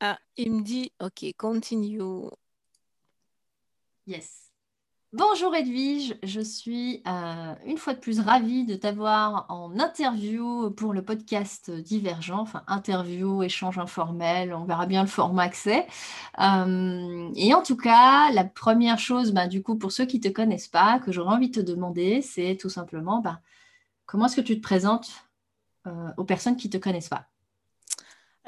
Ah, il me dit, ok, continue. Yes. Bonjour Edwige, je suis euh, une fois de plus ravie de t'avoir en interview pour le podcast Divergent, enfin interview, échange informel, on verra bien le format que c'est. Euh, et en tout cas, la première chose, bah, du coup, pour ceux qui ne te connaissent pas, que j'aurais envie de te demander, c'est tout simplement bah, comment est-ce que tu te présentes euh, aux personnes qui ne te connaissent pas?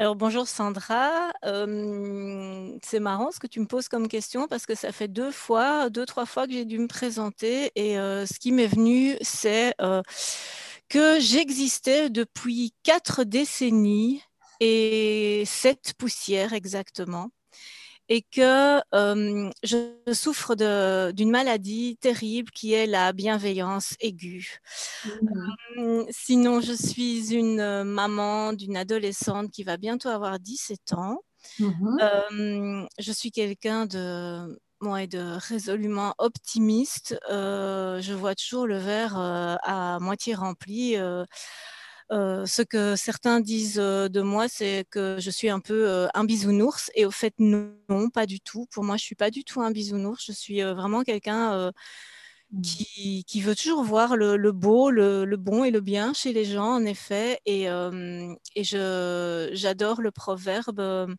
Alors bonjour Sandra, c'est marrant ce que tu me poses comme question parce que ça fait deux fois, deux, trois fois que j'ai dû me présenter et ce qui m'est venu, c'est que j'existais depuis quatre décennies et sept poussières exactement et que je souffre d'une maladie terrible qui est la bienveillance aiguë. Mmh. sinon, je suis une maman d'une adolescente qui va bientôt avoir 17 ans. Mmh je suis quelqu'un de, moi, de résolument optimiste. je vois toujours le verre à moitié rempli. Euh, ce que certains disent euh, de moi, c'est que je suis un peu euh, un bisounours. Et au fait, non, pas du tout. Pour moi, je suis pas du tout un bisounours. Je suis vraiment quelqu'un mmh. qui, veut toujours voir le, beau, le, bon et le bien chez les gens, en effet. Et, et j'adore le proverbe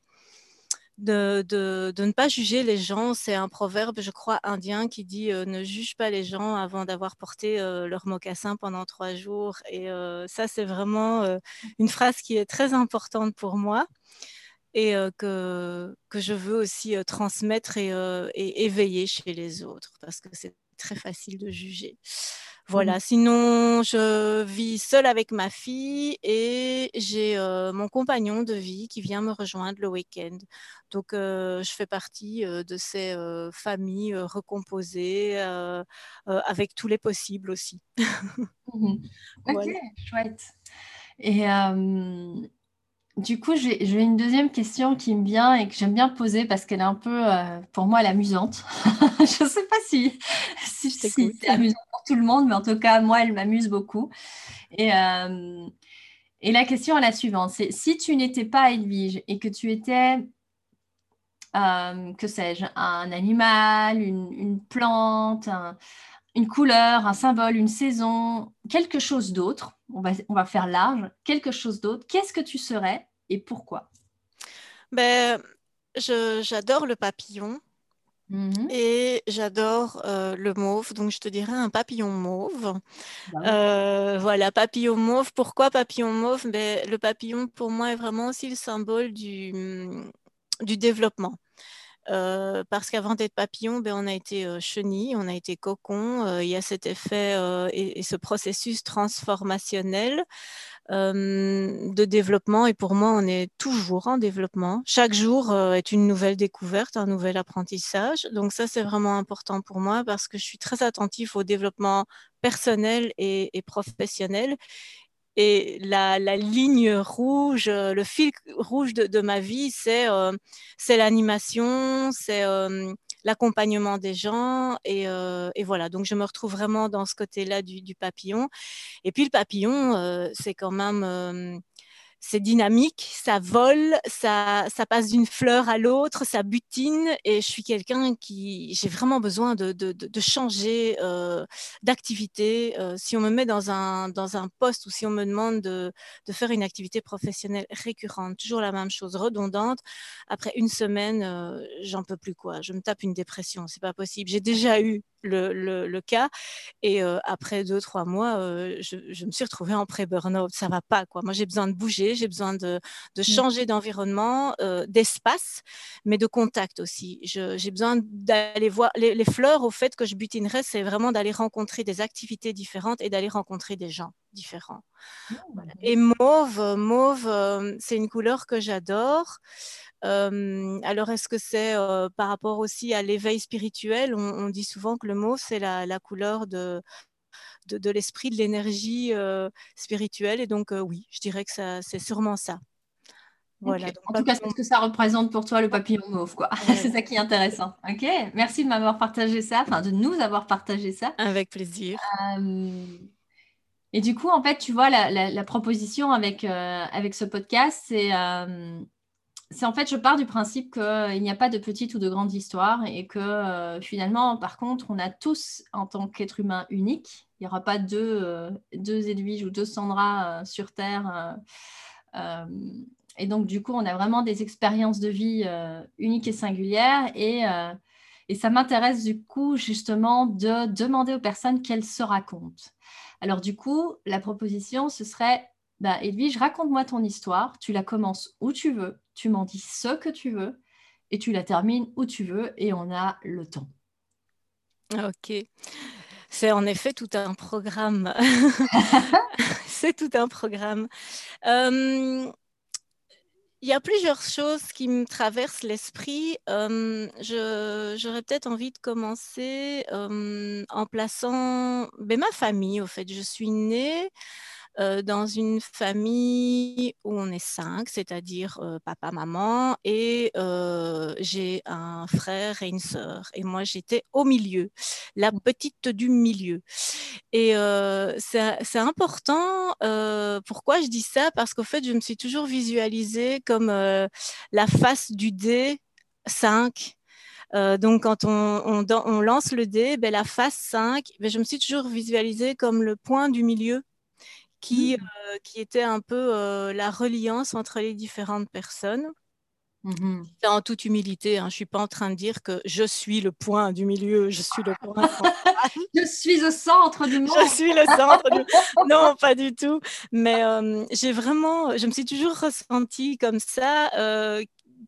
de, ne pas juger les gens. C'est un proverbe, je crois, indien qui dit euh, ne juge pas les gens avant d'avoir porté euh, leur mocassin pendant trois jours. Et euh, ça, c'est vraiment une phrase qui est très importante pour moi et que, que je veux aussi transmettre et, et éveiller chez les autres parce que c'est très facile de juger. Voilà, mmh. sinon je vis seule avec ma fille et j'ai mon compagnon de vie qui vient me rejoindre le week-end. Donc je fais partie de ces familles recomposées avec tous les possibles aussi. Mmh ok, chouette. Et du coup, j'ai une deuxième question qui me vient et que j'aime bien poser parce qu'elle est un peu, pour moi, amusante. je ne sais pas si, si, c'est amusant pour tout le monde, mais en tout cas, moi, elle m'amuse beaucoup. Et, et, la question est la suivante. C'est si tu n'étais pas Edwige et que tu étais, que sais-je, un animal, une, plante, une couleur, un symbole, une saison, quelque chose d'autre, on va, on va faire large, quelque chose d'autre, qu'est-ce que tu serais et pourquoi? Ben, J'adore le papillon. Mmh et j'adore euh, le mauve, donc je te dirais un papillon mauve. Bah euh, voilà, papillon mauve. Pourquoi papillon mauve? Ben, Le papillon, pour moi, est vraiment aussi le symbole du, du développement. Euh, parce qu'avant d'être papillon, ben, on a été chenille, on a été cocon. il y a cet effet et, ce processus transformationnel de développement. Et pour moi, on est toujours en développement. Chaque jour est une nouvelle découverte, un nouvel apprentissage. Donc ça, c'est vraiment important pour moi parce que je suis très attentif au développement personnel et, et professionnel. Et la, ligne rouge, euh, le fil rouge de, ma vie, c'est euh, l'animation, c'est euh, l'accompagnement des gens. Et, voilà, donc je me retrouve vraiment dans ce côté-là du, du, papillon. Et puis le papillon, c'est quand même c'est dynamique, ça vole, ça, ça passe d'une fleur à l'autre, ça butine. Et je suis quelqu'un qui, j'ai vraiment besoin de, de, de changer euh, d'activité. Euh, si on me met dans un, dans un poste ou si on me demande de, de, faire une activité professionnelle récurrente, toujours la même chose, redondante, après une semaine, euh, j'en peux plus quoi. Je me tape une dépression, c'est pas possible. J'ai déjà eu le, le, cas. Et après deux, trois mois, je, je, me suis retrouvée en pré-burnout. Ça va pas, quoi. Moi, j'ai besoin de bouger, j'ai besoin de, de mmh. changer d'environnement, d'espace, mais de contact aussi. J'ai besoin d'aller voir les, les, fleurs, au fait que je butinerais, c'est vraiment d'aller rencontrer des activités différentes et d'aller rencontrer des gens différents. Mmh, et mauve, mauve, c'est une couleur que j'adore alors, est-ce que c'est par rapport aussi à l'éveil spirituel? On, dit souvent que le mot, c'est la, couleur de, de, l'esprit, de l'énergie spirituelle. Et donc, oui, je dirais que c'est sûrement ça. Voilà, en tout cas, c'est ce que ça représente pour toi le papillon mauve, quoi. c'est ça qui est intéressant. Ok, merci de m'avoir partagé ça, enfin de nous avoir partagé ça. Avec plaisir. Et du coup, en fait, tu vois, la, proposition avec, avec ce podcast, c'est c'est en fait, je pars du principe qu'il n'y a pas de petite ou de grande histoire et que finalement, par contre, on a tous, en tant qu'être humain unique, il n'y aura pas deux, deux Edwige ou deux Sandra sur Terre. et donc, du coup, on a vraiment des expériences de vie uniques et singulières. Et ça m'intéresse du coup, justement, de demander aux personnes qu'elles se racontent. Alors, du coup, la proposition, ce serait bah, Edwige, raconte-moi ton histoire. Tu la commences où tu veux, tu m'en dis ce que tu veux et tu la termines où tu veux et on a le temps. Ok. C'est en effet tout un programme. C'est tout un programme. Euh, il y a plusieurs choses qui me traversent l'esprit. Euh, j'aurais peut-être envie de commencer euh, en plaçant ben, ma famille. Au fait, je suis née euh, dans une famille où on est cinq, c'est-à-dire euh, papa, maman, et euh, j'ai un frère et une sœur. Et moi, j'étais au milieu, la petite du milieu. Et c'est important. pourquoi je dis ça? Parce qu'au fait, je me suis toujours visualisée comme la face du dé 5. donc, quand on, on, lance le dé, ben, la face 5, ben, je me suis toujours visualisée comme le point du milieu qui, mmh. euh, qui était un peu euh, la reliance entre les différentes personnes. Mmh en toute humilité, hein, je ne suis pas en train de dire que je suis le point du milieu, je suis le point je suis le centre du monde. Je suis le centre du Non, pas du tout. Mais euh, j'ai vraiment, je me suis toujours ressentie comme ça,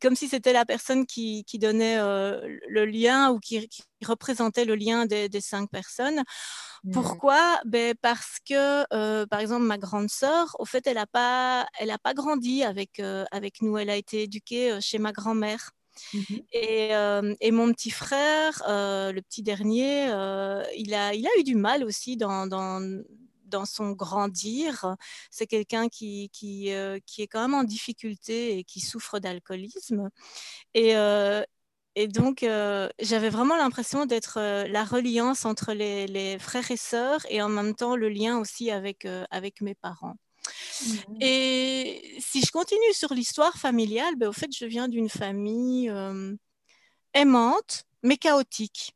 comme si c'était la personne qui, qui donnait le lien ou qui, représentait le lien des, des cinq personnes. Mmh. Pourquoi? Ben Parce que, euh, par exemple, ma grande sœur, au fait, elle n'a pas, elle a pas grandi avec, euh, avec nous. Elle a été éduquée euh, chez ma grand-mère. Mmh et, et, mon petit frère, le petit dernier, il, a, il a eu du mal aussi dans, dans, dans son grandir. C'est quelqu'un qui, qui, qui, est quand même en difficulté et qui souffre d'alcoolisme. Et, et donc, euh, j'avais vraiment l'impression d'être euh, la reliance entre les, frères et sœurs et en même temps le lien aussi avec, euh, avec mes parents. Mmh. Et si je continue sur l'histoire familiale, ben, au fait, je viens d'une famille aimante, mais chaotique.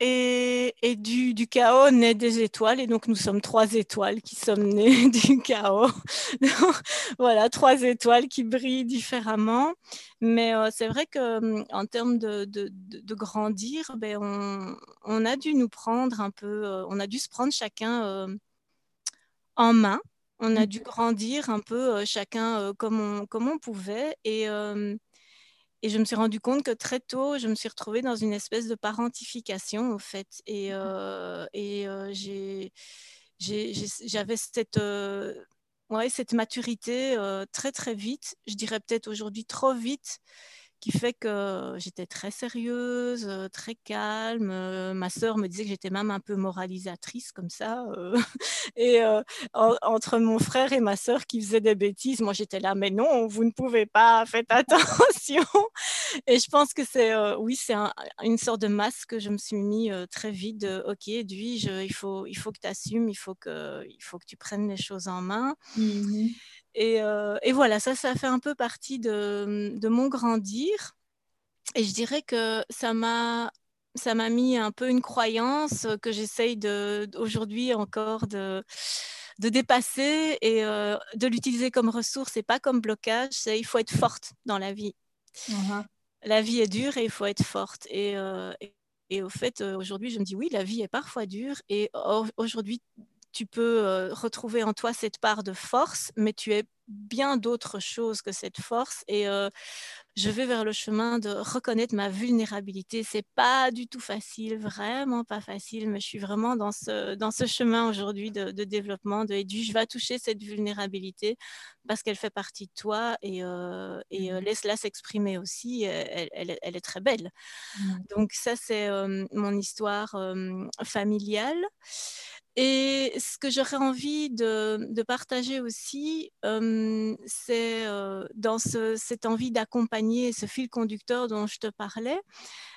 Et, du, chaos naît des étoiles, et donc nous sommes trois étoiles qui sommes nées du chaos. voilà, trois étoiles qui brillent différemment. Mais euh, c'est vrai que hum, en termes de, grandir, ben, on, a dû nous prendre un peu, euh, on a dû se prendre chacun euh, en main. On a dû grandir un peu chacun comme on, comme on pouvait. Et et je me suis rendu compte que très tôt, je me suis retrouvée dans une espèce de parentification, au fait. Et, euh, et euh, j'avais cette, euh, ouais, cette maturité très, très vite. Je dirais peut-être aujourd'hui trop vite qui fait que j'étais très sérieuse, euh, très calme. Euh, ma sœur me disait que j'étais même un peu moralisatrice comme ça. Euh, et entre mon frère et ma sœur qui faisaient des bêtises, moi j'étais là, mais non, vous ne pouvez pas, faites attention. et je pense que c'est, oui, c'est une sorte de masque que je me suis mis très vite. Ok, Edwige, il faut, il faut que tu assumes, il faut que, il faut que tu prennes les choses en main. Euh, et, voilà, ça, ça fait un peu partie de, mon grandir. Et je dirais que ça m'a ça m'a mis un peu une croyance que j'essaye aujourd'hui encore de, de dépasser et euh, de l'utiliser comme ressource et pas comme blocage. C'est il faut être forte dans la vie. La vie est dure et il faut être forte. Et, euh, et, au fait, aujourd'hui, je me dis oui, la vie est parfois dure et aujourd'hui, tu peux euh, retrouver en toi cette part de force, mais tu es bien d'autres choses que cette force. Et euh, je vais vers le chemin de reconnaître ma vulnérabilité. C'est pas du tout facile, vraiment pas facile, mais je suis vraiment dans ce, dans ce chemin aujourd'hui de, développement, de et je vais toucher cette vulnérabilité parce qu'elle fait partie de toi et, euh, et mmh laisse-la s'exprimer aussi. Elle, elle, est très belle. Mmh. Donc ça, c'est mon histoire familiale. Et ce que j'aurais envie de, partager aussi, c'est dans cette envie d'accompagner ce fil conducteur dont je te parlais,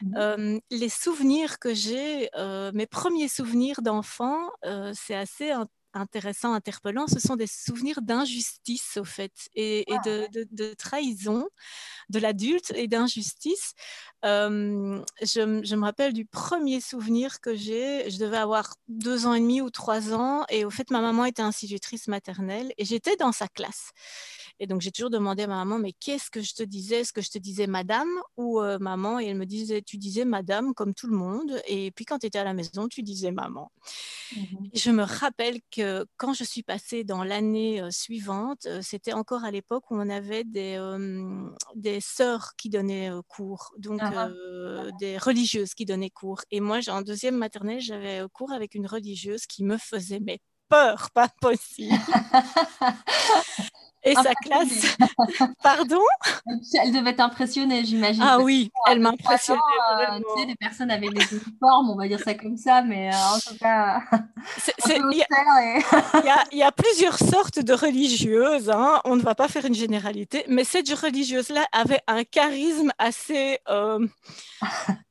mmh. les souvenirs que j'ai, mes premiers souvenirs d'enfant, c'est assez intéressants, interpellants, ce sont des souvenirs d'injustice, au fait, et, ah, de, trahison de l'adulte et d'injustice. Je, je, me rappelle du premier souvenir que j'ai. Je devais avoir deux ans et demi ou trois ans, et au fait, ma maman était institutrice maternelle, et j'étais dans sa classe. Et donc, j'ai toujours demandé à ma maman, mais qu'est-ce que je te disais? Est-ce que je te disais madame? Ou euh, maman Et elle me disait, tu disais madame comme tout le monde. Et puis, quand tu étais à la maison, tu disais maman. Mmh je me rappelle que quand je suis passée dans l'année suivante, c'était encore à l'époque où on avait des, des sœurs qui donnaient cours, donc ah ah. des religieuses qui donnaient cours. Et moi, en deuxième maternelle, j'avais cours avec une religieuse qui me faisait mais peur, pas possible. et sa classe. Pardon? Elle devait t'impressionner, j'imagine. Ah oui, elle m'impressionnait. Euh, tu sais, des personnes avec des uniformes, on va dire ça comme ça, mais euh, en tout cas. Il y, a plusieurs sortes de religieuses, hein. on ne va pas faire une généralité, mais cette religieuse-là avait un charisme assez, euh,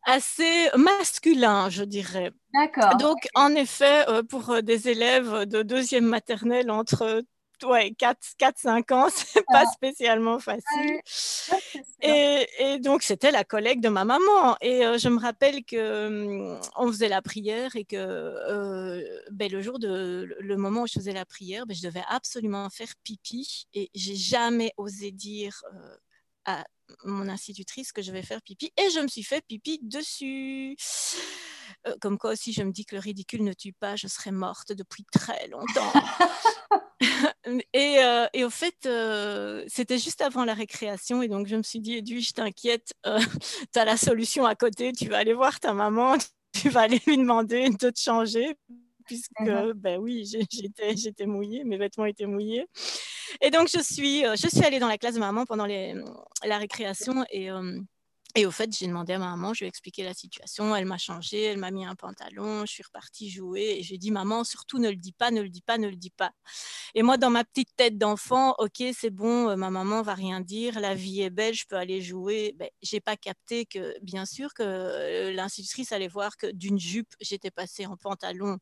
assez masculin, je dirais. D'accord. Donc, en effet, pour des élèves de deuxième maternelle entre ouais, 4-5 ans, c'est pas ah. spécialement facile. et, donc, c'était la collègue de ma maman. Et euh, je me rappelle que hum, on faisait la prière et que euh, ben, le jour de le moment où je faisais la prière, ben, je devais absolument faire pipi. Et j'ai jamais osé dire euh, à mon institutrice que je vais faire pipi. Et je me suis fait pipi dessus. comme quoi aussi, je me dis que le ridicule ne tue pas, je serais morte depuis très longtemps. et, euh, et, au fait, euh, c'était juste avant la récréation. Et donc, je me suis dit, Edu, je t'inquiète, euh, tu as la solution à côté. Tu vas aller voir ta maman, tu vas aller lui demander de te changer. Puisque, ben oui, j'étais, j'étais mouillée, mes vêtements étaient mouillés. Et donc, je suis, je suis allée dans la classe de maman pendant les, la récréation. Et et au fait, j'ai demandé à ma maman, je lui ai expliqué la situation, elle m'a changé, elle m'a mis un pantalon, je suis repartie jouer et j'ai dit maman, surtout ne le dis pas, ne le dis pas, ne le dis pas. Et moi, dans ma petite tête d'enfant, ok, c'est bon, euh, ma maman va rien dire, la vie est belle, je peux aller jouer. Ben, j'ai pas capté que, bien sûr, que euh, l'institutrice allait voir que d'une jupe, j'étais passée en pantalon.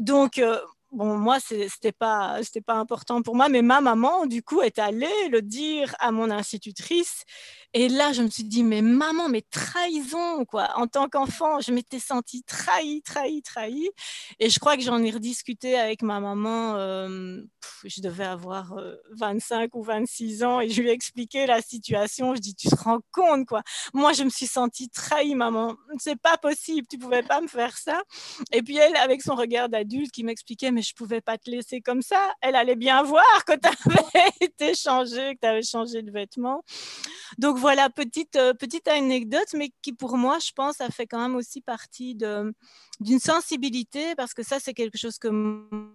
Donc, euh, bon, moi, c'était pas, pas important pour moi, mais ma maman, du coup, est allée le dire à mon institutrice. Et là, je me suis dit, mais maman, mais trahison, quoi. En tant qu'enfant, je m'étais sentie trahie, trahie, trahie. Et je crois que j'en ai rediscuté avec ma maman. Euh, je devais avoir 25 euh, ou 26 ans et je lui ai expliqué la situation. Je dis, tu te rends compte, quoi. Moi, je me suis sentie trahie, maman. C'est pas possible, tu pouvais pas me faire ça. Et puis elle, avec son regard d'adulte, qui m'expliquait, mais je pouvais pas te laisser comme ça. Elle allait bien voir que tu avais été changé, que tu avais changé de vêtements. Donc voilà, petite, euh, petite anecdote, mais qui pour moi, je pense, a fait quand même aussi partie d'une sensibilité, parce que ça, c'est quelque chose que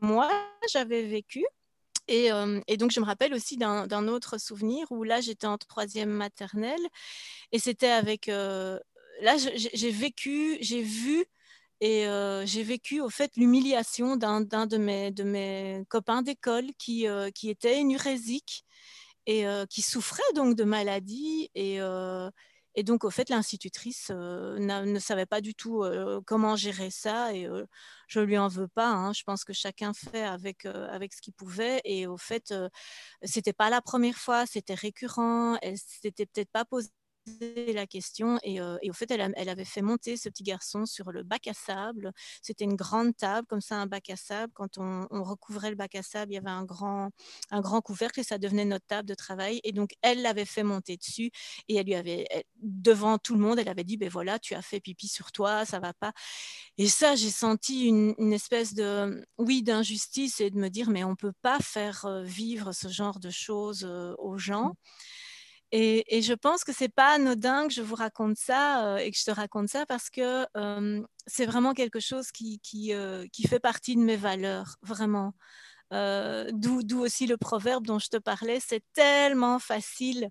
moi, j'avais vécu. Et, euh, et, donc, je me rappelle aussi d'un autre souvenir où là, j'étais en troisième maternelle et c'était avec... Euh, là, j'ai vécu, j'ai vu et j'ai vécu au fait l'humiliation d'un de mes, de mes copains d'école qui, qui était urésique et qui souffrait donc de maladie. Et, et donc, au fait, l'institutrice ne savait pas du tout comment gérer ça. Et je ne lui en veux pas. Hein. Je pense que chacun fait avec, avec ce qu'il pouvait. Et au fait, c'était pas la première fois, c'était récurrent. Elle s'était peut-être pas posé la question et, euh, au fait, elle, elle, avait fait monter ce petit garçon sur le bac à sable. C'était une grande table, comme ça, un bac à sable. Quand on, recouvrait le bac à sable, il y avait un grand, un grand couvercle et ça devenait notre table de travail. Et donc, elle l'avait fait monter dessus et elle lui avait, devant tout le monde, elle avait dit, ben voilà, tu as fait pipi sur toi, ça va pas. Et ça, j'ai senti une, une, espèce de, oui, d'injustice et de me dire, mais on peut pas faire euh, vivre ce genre de choses euh, aux gens. Et, je pense que c'est pas anodin que je vous raconte ça euh, et que je te raconte ça parce que c'est vraiment quelque chose euh, qui, fait partie de mes valeurs, vraiment. Euh, d'où aussi le proverbe dont je te parlais, c'est tellement facile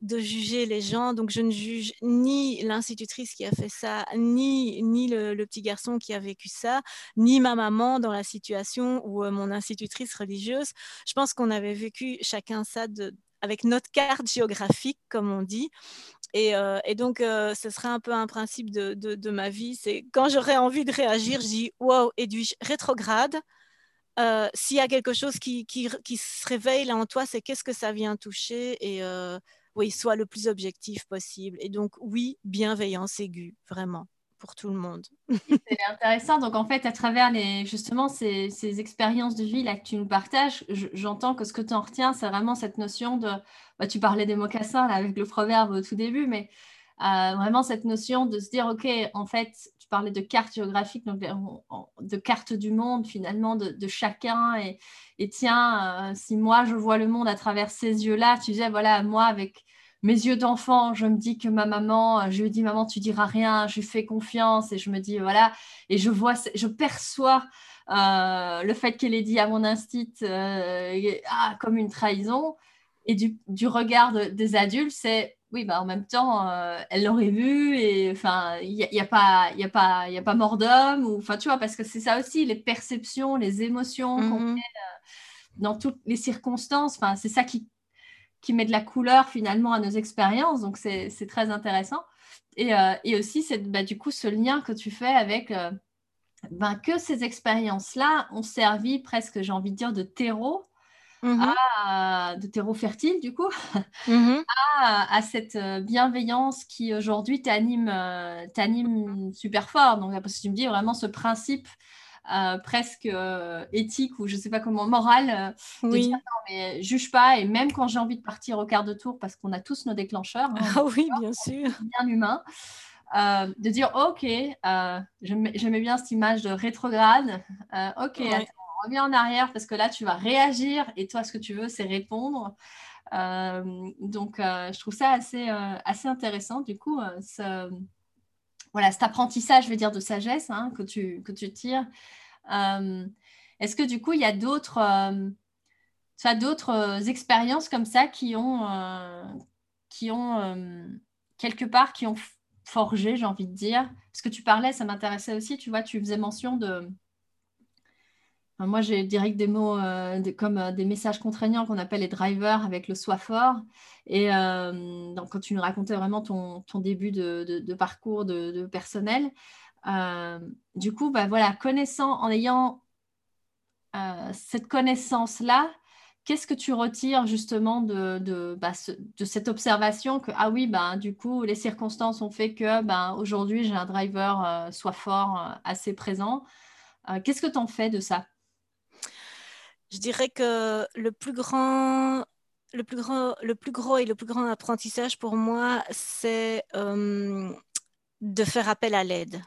de juger les gens, donc je ne juge ni l'institutrice qui a fait ça, ni, ni le, le, petit garçon qui a vécu ça, ni ma maman dans la situation ou mon institutrice religieuse. Je pense qu'on avait vécu chacun ça de, avec notre carte géographique, comme on dit. Et, euh, donc, euh, ce serait un peu un principe de, ma vie. C'est quand j'aurais envie de réagir, je dis wow, Edwige, rétrograde. s'il y a quelque chose qui, qui, se réveille là en toi, c'est qu'est-ce que ça vient toucher et oui, soit le plus objectif possible. Et donc, oui, bienveillance aiguë, vraiment pour tout le monde. c'est intéressant. Donc, en fait, à travers les, justement ces, ces expériences de vie là que tu nous partages, j'entends que ce que tu en retiens, c'est vraiment cette notion de. Bah, tu parlais des mocassins avec le proverbe au tout début, mais euh, vraiment cette notion de se dire, OK, en fait, tu parlais de carte géographique, donc de, carte du monde finalement, de, chacun. Et, et tiens, euh, si moi je vois le monde à travers ces yeux-là, tu disais, voilà, moi avec mes yeux d'enfant, je me dis que ma maman, euh, je lui dis maman, tu diras rien, je lui fais confiance et je me dis voilà, et je vois, je perçois euh, le fait qu'elle ait dit à mon instinct euh, ah, comme une trahison. Et du, regard des adultes, c'est oui, bah, en même temps, elle l'aurait vu et enfin, il n'y a, y a, pas, y a, pas, y a pas mort d'homme. Ou, enfin, tu vois, parce que c'est ça aussi, les perceptions, les émotions qu'on met mm-hmm. dans toutes les circonstances. Enfin, c'est ça qui qui met de la couleur finalement à nos expériences. Donc, c'est très intéressant. Et, euh, et aussi, c'est bah, du coup ce lien que tu fais avec euh, ben, que ces expériences-là ont servi presque, j'ai envie de dire, de terreau. Mm-hmm. À, de terreau fertile du coup mm-hmm. à, à, cette euh, bienveillance qui aujourd'hui t'anime t'anime super fort donc parce que tu me dis vraiment ce principe euh, presque euh, éthique ou je sais pas comment, morale, euh, oui. non, mais juge pas. Et même quand j'ai envie de partir au quart de tour, parce qu'on a tous nos déclencheurs, hein, ah oui, bien sûr, bien humain, de dire ok, j'aimais bien cette image de rétrograde. ok, attends, reviens en arrière parce que là tu vas réagir et toi ce que tu veux c'est répondre. donc je trouve ça assez, assez intéressant. Du coup, ce, voilà, cet apprentissage, je veux dire, de sagesse hein, que, tu, que tu tires. Euh, est-ce que du coup, il y a d'autres euh, euh, expériences comme ça qui ont, qui ont quelque part, qui ont forgé, j'ai envie de dire? Parce que tu parlais, ça m'intéressait aussi, tu vois, tu faisais mention de moi, j'ai direct des mots euh, comme euh, des messages contraignants qu'on appelle les drivers avec le soi fort. Et euh, donc, quand tu nous racontais vraiment ton, début de, parcours de, personnel, du coup, bah, voilà, connaissant, en ayant cette connaissance-là, qu'est-ce que tu retires justement de, bah, de, cette observation que, ah oui, bah, du coup, les circonstances ont fait que bah, aujourd'hui, j'ai un driver soit fort, assez présent. Qu'est-ce que tu en fais de ça? Je dirais que le plus grand, le plus grand, le plus gros et le plus grand apprentissage pour moi, c'est euh, de faire appel à l'aide.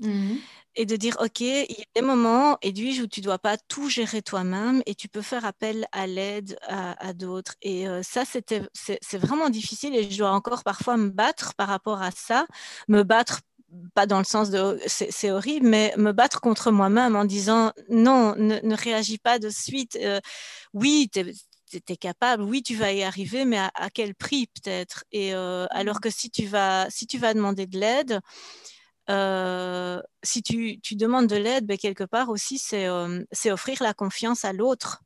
Mhm. Et de dire, OK, il y a des moments, Edwige, où tu ne dois pas tout gérer toi-même et tu peux faire appel à l'aide à, d'autres. Et euh, ça, c'était, c'est vraiment difficile et je dois encore parfois me battre par rapport à ça, me battre pas dans le sens de c'est horrible, mais me battre contre moi-même en disant non, ne, réagis pas de suite. Euh, oui, tu es, capable, oui, tu vas y arriver, mais à, quel prix peut-être? Et euh, alors mmh. que si tu vas, si tu vas demander de l'aide, euh, si tu, tu, demandes de l'aide, ben, quelque part aussi, c'est offrir la confiance à l'autre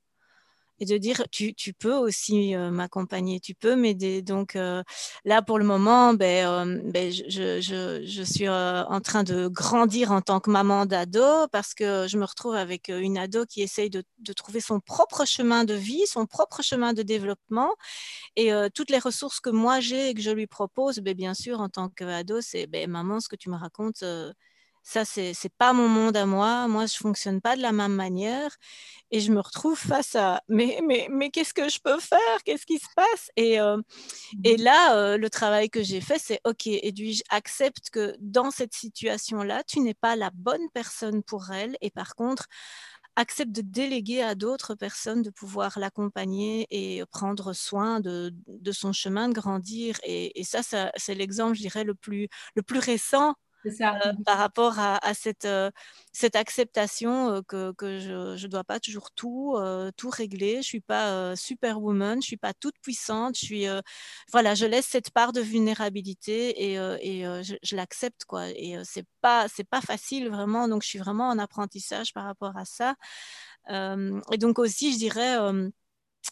et de dire tu, tu peux aussi euh, m'accompagner, tu peux m'aider. Donc euh, là, pour le moment, ben, euh, ben je, je, je, suis en train de grandir en tant que maman d'ado parce que je me retrouve avec une ado qui essaye de, de trouver son propre chemin de vie, son propre chemin de développement. Et toutes les ressources que moi j'ai et que je lui propose, ben, bien sûr, en tant qu'ado, c'est ben, maman, ce que tu me racontes ça, c'est n'est pas mon monde à moi. Moi, je fonctionne pas de la même manière. Et je me retrouve face à mais, mais, mais qu'est-ce que je peux faire? Qu'est-ce qui se passe? Et, euh, et mmh là, euh, le travail que j'ai fait, c'est OK, Edwige, accepte que dans cette situation-là, tu n'es pas la bonne personne pour elle. Et par contre, accepte de déléguer à d'autres personnes de pouvoir l'accompagner et prendre soin de, de, son chemin de grandir. Et, et ça, ça c'est l'exemple, je dirais, le plus, le plus récent euh, par rapport à, cette, euh, cette acceptation euh, que, que, je ne dois pas toujours tout, tout régler. Je ne suis pas superwoman, je ne suis pas toute puissante. Je, suis, voilà, je laisse cette part de vulnérabilité et, je, l'accepte. Quoi. Et ce n'est pas, pas facile vraiment. Donc, je suis vraiment en apprentissage par rapport à ça. et donc aussi, je dirais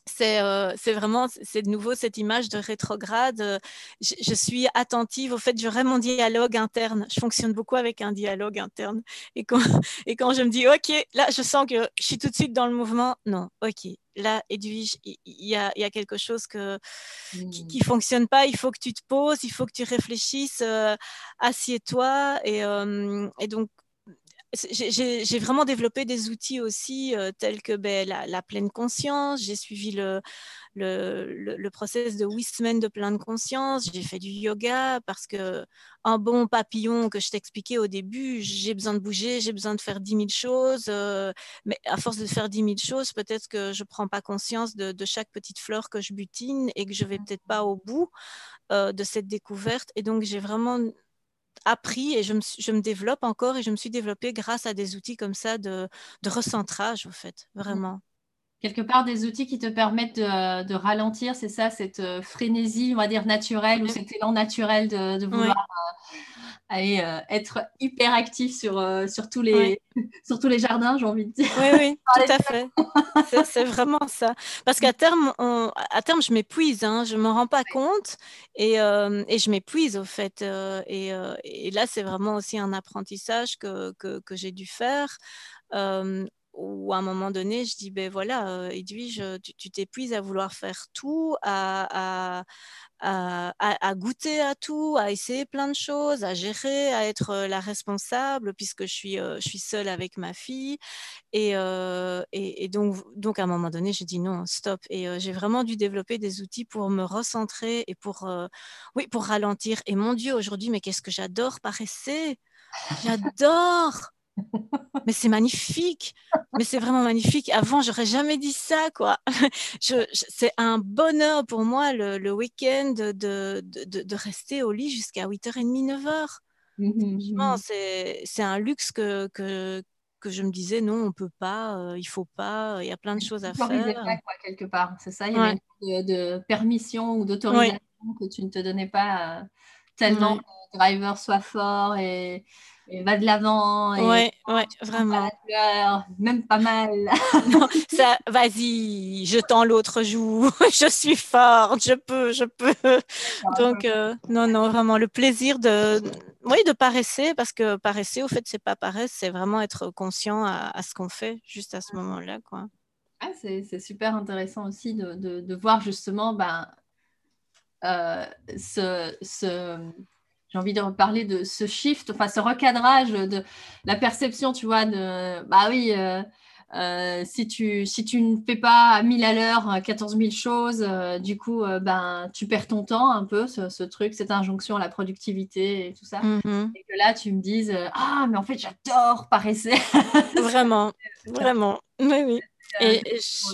c'est vraiment, c'est de nouveau cette image de rétrograde. Je, suis attentive au fait, j'aurai mon dialogue interne. Je fonctionne beaucoup avec un dialogue interne. Et quand, et quand je me dis, OK, là, je sens que je suis tout de suite dans le mouvement, non, OK, là, Edwige, il y, a, y a, quelque chose que, qui ne mmh. fonctionne pas. Il faut que tu te poses, il faut que tu réfléchisses, assieds-toi. Et, et donc, j'ai vraiment développé des outils aussi euh, tels que ben, la, pleine conscience. J'ai suivi le, le, process de Wisman de pleine conscience. J'ai fait du yoga parce que un bon papillon que je t'expliquais au début, j'ai besoin de bouger, j'ai besoin de faire 10 000 choses. Euh, mais à force de faire 10 000 choses, peut-être que je ne prends pas conscience de, chaque petite fleur que je butine et que je vais peut-être pas au bout euh, de cette découverte. Et donc, j'ai vraiment appris et je me, je me, développe encore et je me suis développée grâce à des outils comme ça de, de recentrage, au fait, mmh. vraiment. Quelque part, des outils qui te permettent de, de ralentir, c'est ça, cette euh, frénésie, on va dire, naturelle ou cet élan naturel de, de vouloir aller euh, être hyper actif sur, sur, tous les, sur tous les jardins, j'ai envie de dire. Oui, oui, tout à fait. c'est vraiment ça. Parce qu'à terme, on, à terme, je m'épuise, hein, je ne m'en rends pas compte et, et je m'épuise, au fait. Et, et, là, c'est vraiment aussi un apprentissage que, que, que j'ai dû faire où à un moment donné, je dis, ben voilà, euh, Edwige, tu t'épuises à vouloir faire tout, à, à, à, goûter à tout, à essayer plein de choses, à gérer, à être euh, la responsable, puisque je suis, euh, je suis seule avec ma fille. Et, euh, et, donc, donc, à un moment donné, j'ai dit non, stop. Et j'ai vraiment dû développer des outils pour me recentrer et pour, oui, pour ralentir. Et mon Dieu, aujourd'hui, mais qu'est-ce que j'adore paresser J'adore mais c'est magnifique, mais c'est vraiment magnifique. Avant, j'aurais jamais dit ça, quoi. Je, c'est un bonheur pour moi le, le week-end de, de, de, rester au lit jusqu'à 8h30, 9h. Mmh mmh c'est, c'est un luxe que, que, que je me disais non, on peut pas, euh, il faut pas, il y a plein de choses à faire. Pas, quoi, quelque part, c'est ça? Il y avait de, permission ou d'autorisation que tu ne te donnais pas euh, tellement que le driver soit fort et et va de l'avant. Ouais, ouais, vraiment. même pas mal. ça, vas-y, je tends l'autre joue, je suis forte, je peux, je peux. Donc, euh, non, non, vraiment, le plaisir de, oui, de paresser, parce que paresser, au fait, c'est pas paresse, c'est vraiment être conscient à, ce qu'on fait juste à ce moment-là, quoi. Ah, c'est super intéressant aussi de, de, de voir justement ben, euh, ce, ce j'ai envie de reparler de ce shift, enfin ce recadrage de la perception, tu vois, de bah oui, euh, euh, si, tu, si tu ne fais pas à 1000 à l'heure 14 000 choses, euh, du coup, ben, tu perds ton temps un peu, ce, truc, cette injonction à la productivité et tout ça. Mm-hmm. Et que là, tu me dises, ah, mais en fait, j'adore paresser. vraiment, vraiment. Oui, oui. Et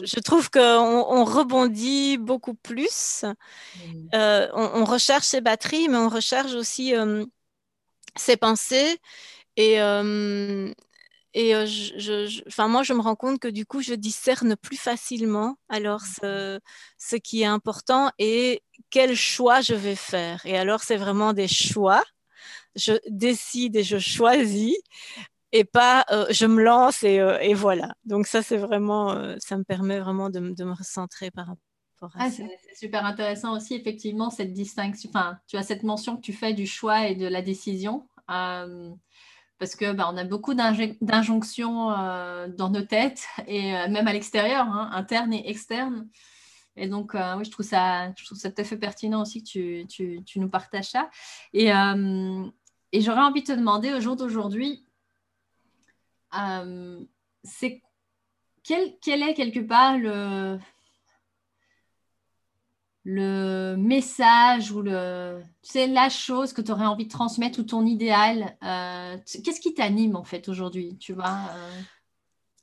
je trouve qu'on on rebondit beaucoup plus. Mmh. Euh, on, recherche ses batteries, mais on recherche aussi euh, ses pensées. Et, euh, et je, moi, je me rends compte que du coup, je discerne plus facilement alors ce, ce qui est important et quel choix je vais faire. Et alors, c'est vraiment des choix je décide et je choisis et pas euh, je me lance et, euh, et, voilà. Donc ça, c'est vraiment, euh, ça me permet vraiment de, de, me recentrer par rapport à ah, ça. C'est super intéressant aussi, effectivement, cette distinction. Enfin, tu as cette mention que tu fais du choix et de la décision. parce que bah, on a beaucoup d'injonctions dans nos têtes et même à l'extérieur, hein, interne et externe. Et donc, oui, je trouve, ça, je trouve ça tout à fait pertinent aussi que tu, tu, tu nous partages ça. Et, et j'aurais envie de te demander au jour d'aujourd'hui, euh, c'est quel, quel, est quelque part le, le message ou le, tu la chose que tu aurais envie de transmettre ou ton idéal euh, Qu'est-ce qui t'anime en fait aujourd'hui Tu vois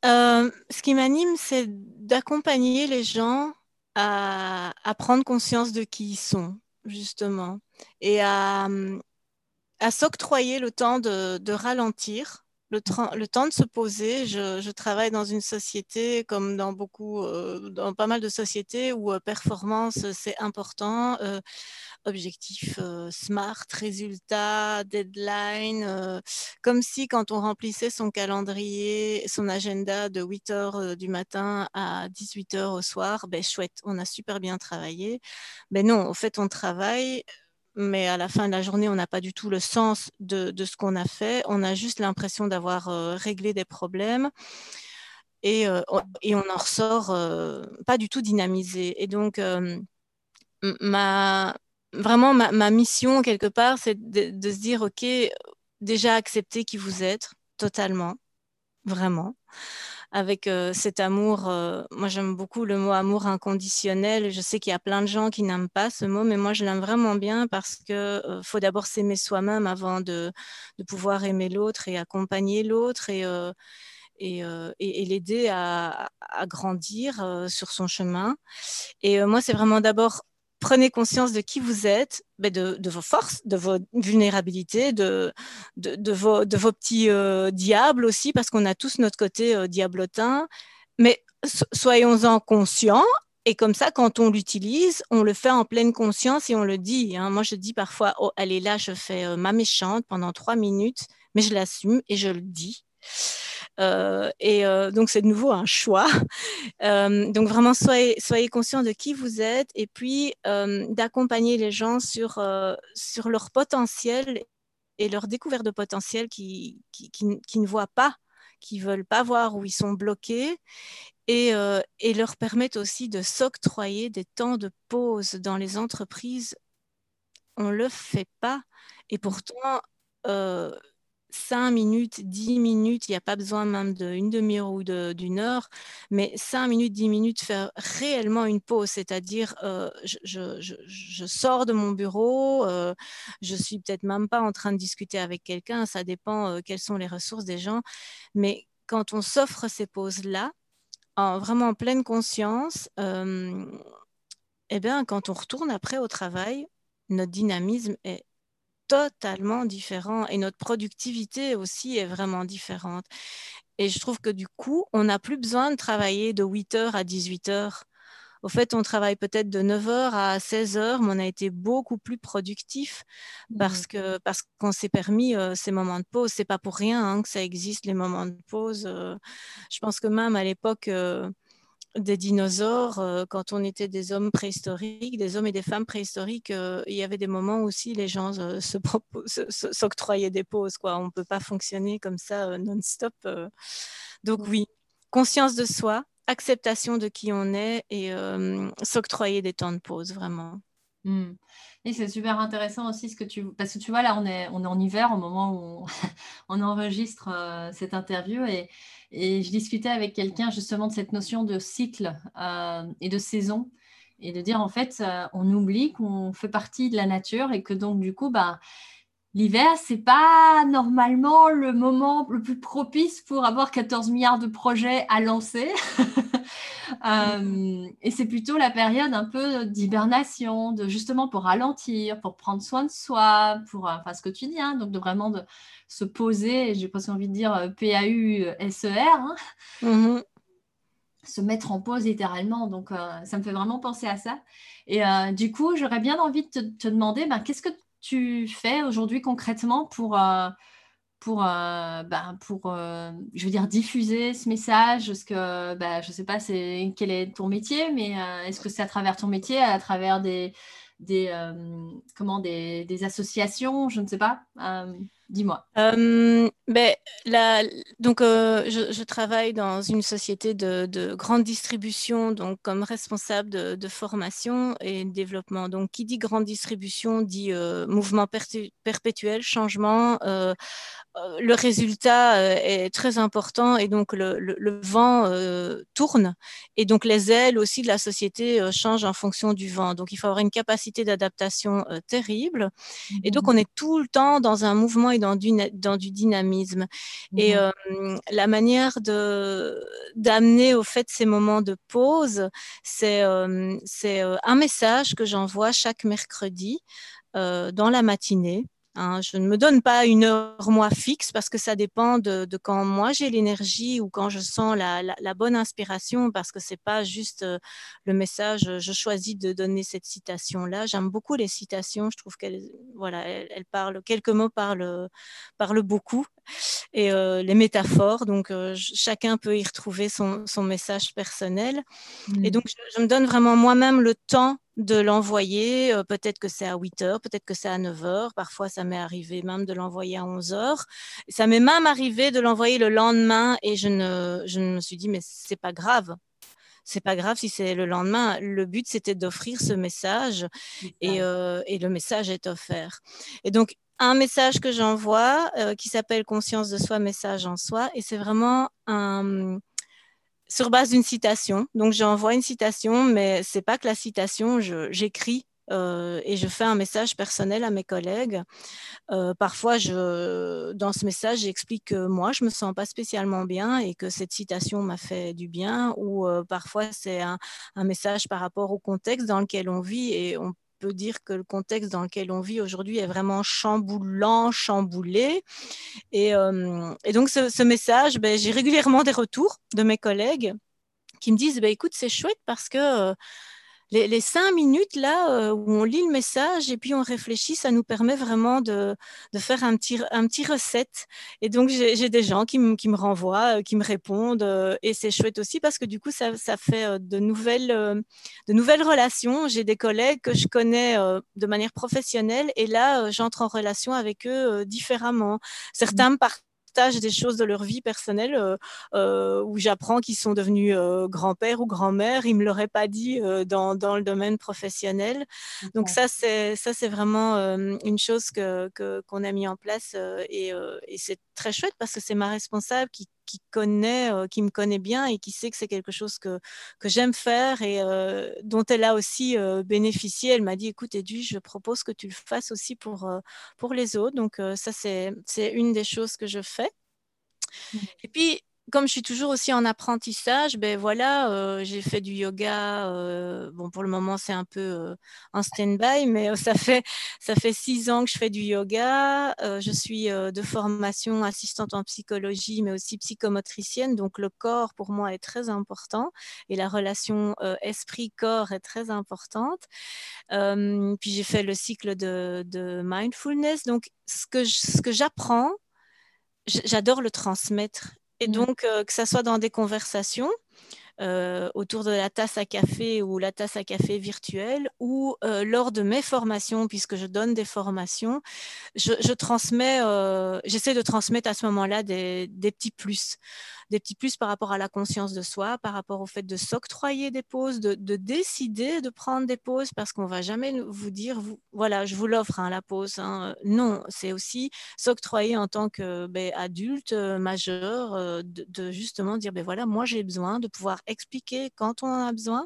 euh? Ce qui m'anime, c'est d'accompagner les gens à, à, prendre conscience de qui ils sont, justement, et à, à s'octroyer le temps de, de ralentir le, temps de se poser. Je, travaille dans une société, comme dans beaucoup, euh, dans pas mal de sociétés où euh, performance c'est important. Euh, objectif SMART, résultat, deadline, comme si quand on remplissait son calendrier, son agenda de 8 heures du matin à 18 heures au soir, ben chouette, on a super bien travaillé. Ben non, au fait, on travaille mais à la fin de la journée, on n'a pas du tout le sens de, ce qu'on a fait. On a juste l'impression d'avoir euh, réglé des problèmes et, euh, et, on en ressort euh, pas du tout dynamisé. Et donc, ma, vraiment, ma, mission, quelque part, c'est de, de, se dire, OK, déjà accepter qui vous êtes totalement, vraiment avec euh, cet amour. Euh, moi, j'aime beaucoup le mot amour inconditionnel. Je sais qu'il y a plein de gens qui n'aiment pas ce mot, mais moi, je l'aime vraiment bien parce que euh, faut d'abord s'aimer soi-même avant de, pouvoir aimer l'autre et accompagner l'autre et, l'aider à, grandir sur son chemin. Et moi, c'est vraiment d'abord prenez conscience de qui vous êtes, ben, de, vos forces, de vos vulnérabilités, de, vos, petits euh, diables aussi, parce qu'on a tous notre côté euh, diablotin. Mais soyons-en conscients. Et comme ça, quand on l'utilise, on le fait en pleine conscience et on le dit. Hein. Moi, je dis parfois, oh, allez là, je fais euh, ma méchante pendant trois minutes, mais je l'assume et je le dis. Euh, et euh, donc, c'est de nouveau un choix. Euh, donc, vraiment, soyez, soyez conscient de qui vous êtes et puis d'accompagner les gens sur, sur leur potentiel et leur découverte de potentiel qui, qui, ne voient pas, qui ne veulent pas voir où ils sont bloqués et, et leur permettre aussi de s'octroyer des temps de pause dans les entreprises. On ne le fait pas. Et pourtant, 5 minutes, 10 minutes, il n'y a pas besoin même d'une demi-heure ou d'une heure, mais 5 minutes, 10 minutes, faire réellement une pause, c'est-à-dire euh, je, sors de mon bureau, euh, je suis peut-être même pas en train de discuter avec quelqu'un, ça dépend euh, quelles sont les ressources des gens, mais quand on s'offre ces pauses-là, en, vraiment en pleine conscience, eh bien, quand on retourne après au travail, notre dynamisme est totalement différent et notre productivité aussi est vraiment différente. Et je trouve que du coup, on n'a plus besoin de travailler de 8h à 18h. Au fait, on travaille peut-être de 9h à 16h, mais on a été beaucoup plus productif parce mmh. que parce qu'on s'est permis euh, ces moments de pause. C'est pas pour rien hein, que ça existe les moments de pause. Euh. je pense que même à l'époque euh, des dinosaures, euh, quand on était des hommes préhistoriques, des hommes et des femmes préhistoriques, euh, il y avait des moments où aussi les gens euh, s'octroyaient des pauses. Quoi. On ne peut pas fonctionner comme ça non-stop. Donc oui, conscience de soi, acceptation de qui on est et s'octroyer des temps de pause, vraiment. Mmh. Et c'est super intéressant aussi ce que tu... Parce que tu vois, là, on est, en hiver au moment où on, enregistre cette interview et et je discutais avec quelqu'un justement de cette notion de cycle euh, et de saison et de dire en fait, euh, on oublie qu'on fait partie de la nature et que donc du coup, bah, l'hiver, c'est pas normalement le moment le plus propice pour avoir 14 milliards de projets à lancer. Euh, et c'est plutôt la période un peu d'hibernation, de justement pour ralentir, pour prendre soin de soi, pour enfin ce que tu dis, hein, donc de vraiment de se poser, j'ai presque envie de dire euh, P-A-U-S-E-R, hein. mm-hmm. se mettre en pause littéralement. Donc, euh, ça me fait vraiment penser à ça. Et euh, du coup, j'aurais bien envie de te, demander, ben, qu'est-ce que tu fais aujourd'hui concrètement pour, pour, ben, pour je veux dire, diffuser ce message? Que, ben, je ne sais pas c'est, quel est ton métier, mais est-ce que c'est à travers ton métier, à travers des, des, comment, des, associations Je ne sais pas. Dis-moi. Euh, ben, donc, euh, je, travaille dans une société de, grande distribution, donc comme responsable de, formation et de développement. Donc, qui dit grande distribution dit euh, mouvement perpétuel, changement. le résultat est très important et donc le, vent tourne et donc les ailes aussi de la société changent en fonction du vent. Donc, il faut avoir une capacité d'adaptation terrible. Et donc, mmh on est tout le temps dans un mouvement dans du, dans du dynamisme. Et mmh la manière d'amener au fait ces moments de pause, c'est c'est un message que j'envoie chaque mercredi dans la matinée Hein. je ne me donne pas une heure moi fixe parce que ça dépend de, quand moi j'ai l'énergie ou quand je sens la, bonne inspiration parce que c'est pas juste euh, le message. Je choisis de donner cette citation là. J'aime beaucoup les citations. Je trouve qu'elles voilà, elles, parlent quelques mots parlent parlent beaucoup et euh, les métaphores. Donc euh, chacun peut y retrouver son, message personnel. Et mmh. donc je me donne vraiment moi-même le temps de l'envoyer. Euh, peut-être que c'est à 8 heures, peut-être que c'est à 9 heures. Parfois, ça m'est arrivé même de l'envoyer à 11 heures. Ça m'est même arrivé de l'envoyer le lendemain et je, ne, je me suis dit, mais c'est pas grave. C'est pas grave si c'est le lendemain. Le but, c'était d'offrir ce message et, euh, et, le message est offert. Et donc, un message que j'envoie euh, qui s'appelle Conscience de soi, message en soi. Et c'est vraiment sur base d'une citation. Donc, j'envoie une citation, mais c'est pas que la citation, j'écris euh, et je fais un message personnel à mes collègues. Euh, parfois, dans ce message, j'explique que moi, je me sens pas spécialement bien et que cette citation m'a fait du bien. Ou parfois, c'est un, un, message par rapport au contexte dans lequel on vit et on peut dire que le contexte dans lequel on vit aujourd'hui est vraiment chamboulant, chamboulé. Et, euh, donc, ce, message, ben, j'ai régulièrement des retours de mes collègues qui me disent, ben, écoute, c'est chouette parce que... Euh, les, cinq minutes là euh, où on lit le message et puis on réfléchit, ça nous permet vraiment de, faire un petit, un petit recette. Et donc, j'ai des gens qui, qui, me renvoient, euh, qui me répondent. Euh, et c'est chouette aussi parce que du coup, ça, ça fait de nouvelles, de nouvelles relations. J'ai des collègues que je connais de manière professionnelle et là, j'entre en relation avec eux différemment. Certains me des choses de leur vie personnelle euh, euh, où j'apprends qu'ils sont devenus euh, grand-père ou grand-mère. Ils me l'auraient pas dit dans, dans, le domaine professionnel. Donc ça, c'est ça, c'est vraiment une chose que qu'on a mis en place et, et c'est très chouette parce que c'est ma responsable qui qui connaît, euh, qui me connaît bien et qui sait que c'est quelque chose que, que j'aime faire et euh, dont elle a aussi euh, bénéficié. Elle m'a dit, écoute, Edu, je propose que tu le fasses aussi pour, pour les autres. Donc ça, c'est une des choses que je fais. Mmh. Et puis, comme je suis toujours aussi en apprentissage, ben voilà, euh, j'ai fait du yoga. Euh, bon, pour le moment, c'est un peu euh, en stand-by, mais ça fait ça fait six ans que je fais du yoga. je suis de formation assistante en psychologie, mais aussi psychomotricienne. Donc, le corps pour moi est très important et la relation esprit-corps est très importante. puis j'ai fait le cycle de, mindfulness. Donc, ce que j'apprends, j'adore le transmettre et mmh. donc, euh, que ça soit dans des conversations euh, autour de la tasse à café ou la tasse à café virtuelle, ou euh, lors de mes formations, puisque je donne des formations, je, transmets, j'essaie de transmettre à ce moment-là des, des petits plus des petits plus par rapport à la conscience de soi, par rapport au fait de s'octroyer des pauses, de, décider de prendre des pauses, parce qu'on va jamais vous dire, voilà, je vous l'offre, hein, la pause. Hein. Non, c'est aussi s'octroyer en tant que ben, adulte, euh, majeur, euh, de, justement dire, ben voilà, moi j'ai besoin de pouvoir expliquer quand on en a besoin.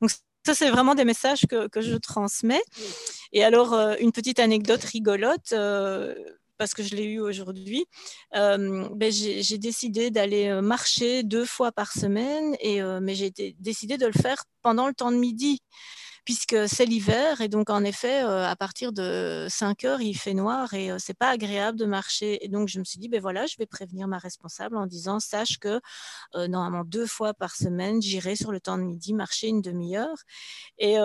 Donc, ça, c'est vraiment des messages que, je transmets. Et alors, euh, une petite anecdote rigolote parce que je l'ai eu aujourd'hui, euh, ben j'ai décidé d'aller euh, marcher deux fois par semaine, euh, mais j'ai décidé de le faire pendant le temps de midi puisque c'est l'hiver et donc en effet à partir de 5 heures il fait noir et c'est pas agréable de marcher. Et donc je me suis dit ben voilà je vais prévenir ma responsable en disant sache que normalement deux fois par semaine j'irai sur le temps de midi marcher une demi-heure. Et,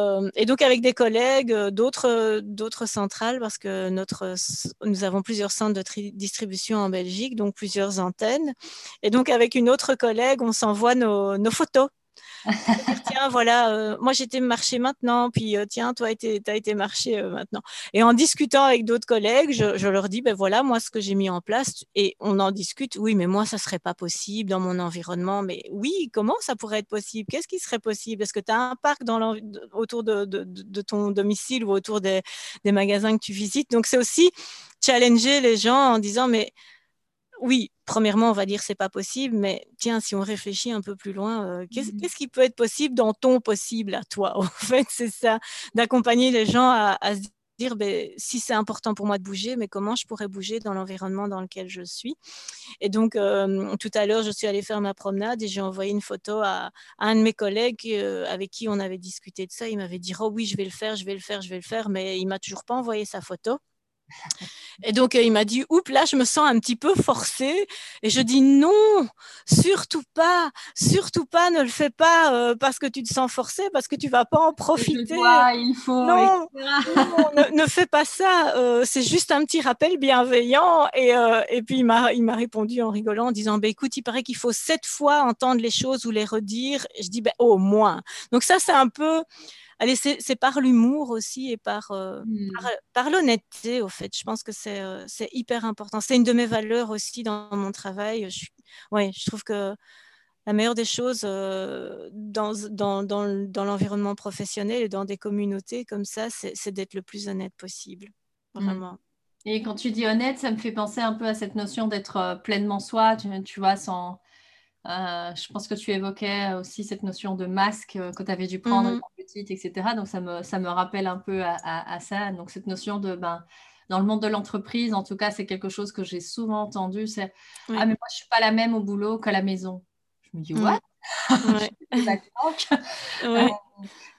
donc avec des collègues d'autres d'autres centrales parce que notre nous avons plusieurs centres de distribution en Belgique donc plusieurs antennes. Et donc avec une autre collègue on s'envoie nos photos tiens, voilà, euh, moi j'étais marcher maintenant, puis euh, tiens, toi, tu as été marcher euh, maintenant. Et en discutant avec d'autres collègues, je, leur dis, ben voilà, moi, ce que j'ai mis en place, et on en discute, oui, mais moi, ça serait pas possible dans mon environnement. Mais oui, comment ça pourrait être possible? Qu'est-ce qui serait possible? Est-ce que tu as un parc dans autour de, ton domicile ou autour des magasins que tu visites? Donc, c'est aussi challenger les gens en disant, mais oui, premièrement, on va dire c'est pas possible, mais tiens, si on réfléchit un peu plus loin, euh, mmh. qu'est-ce qui peut être possible dans ton possible à toi En fait, c'est ça, d'accompagner les gens à, se dire ben, si c'est important pour moi de bouger, mais comment je pourrais bouger dans l'environnement dans lequel je suis. Et donc, euh, tout à l'heure, je suis allée faire ma promenade et j'ai envoyé une photo à, un de mes collègues euh, avec qui on avait discuté de ça. Il m'avait dit, oh oui, je vais le faire, je vais le faire, je vais le faire, mais il m'a toujours pas envoyé sa photo. Et donc, il m'a dit, oups, là, je me sens un petit peu forcée. Et je dis, non, surtout pas, surtout pas, ne le fais pas parce que tu te sens forcée, parce que tu vas pas en profiter. il faut. Non, ne, fais pas ça. c'est juste un petit rappel bienveillant. Et, et puis, il m'a, il m'a répondu en rigolant, en disant, bah, écoute, il paraît qu'il faut sept fois entendre les choses ou les redire. je dis, ben, au moins. Donc ça, c'est un peu allez, c'est par l'humour aussi et par, euh, mmh. par, l'honnêteté, au fait. Je pense que c'est euh, hyper important. C'est une de mes valeurs aussi dans mon travail. Je, ouais, je trouve que la meilleure des choses euh, dans, dans, dans, dans l'environnement professionnel et dans des communautés comme ça, c'est d'être le plus honnête possible. Mmh. Vraiment. Et quand tu dis honnête, ça me fait penser un peu à cette notion d'être pleinement soi, tu, tu vois, sans, euh, je pense que tu évoquais aussi cette notion de masque euh, que tu avais dû prendre mmh petite, etc. Donc ça me, ça me rappelle un peu à, ça. Donc cette notion de, ben, dans le monde de l'entreprise, en tout cas, c'est quelque chose que j'ai souvent entendu. C'est Ah, mais moi, je ne suis pas la même au boulot qu'à la maison. Je me dis, mmh. what? Ouais. ouais.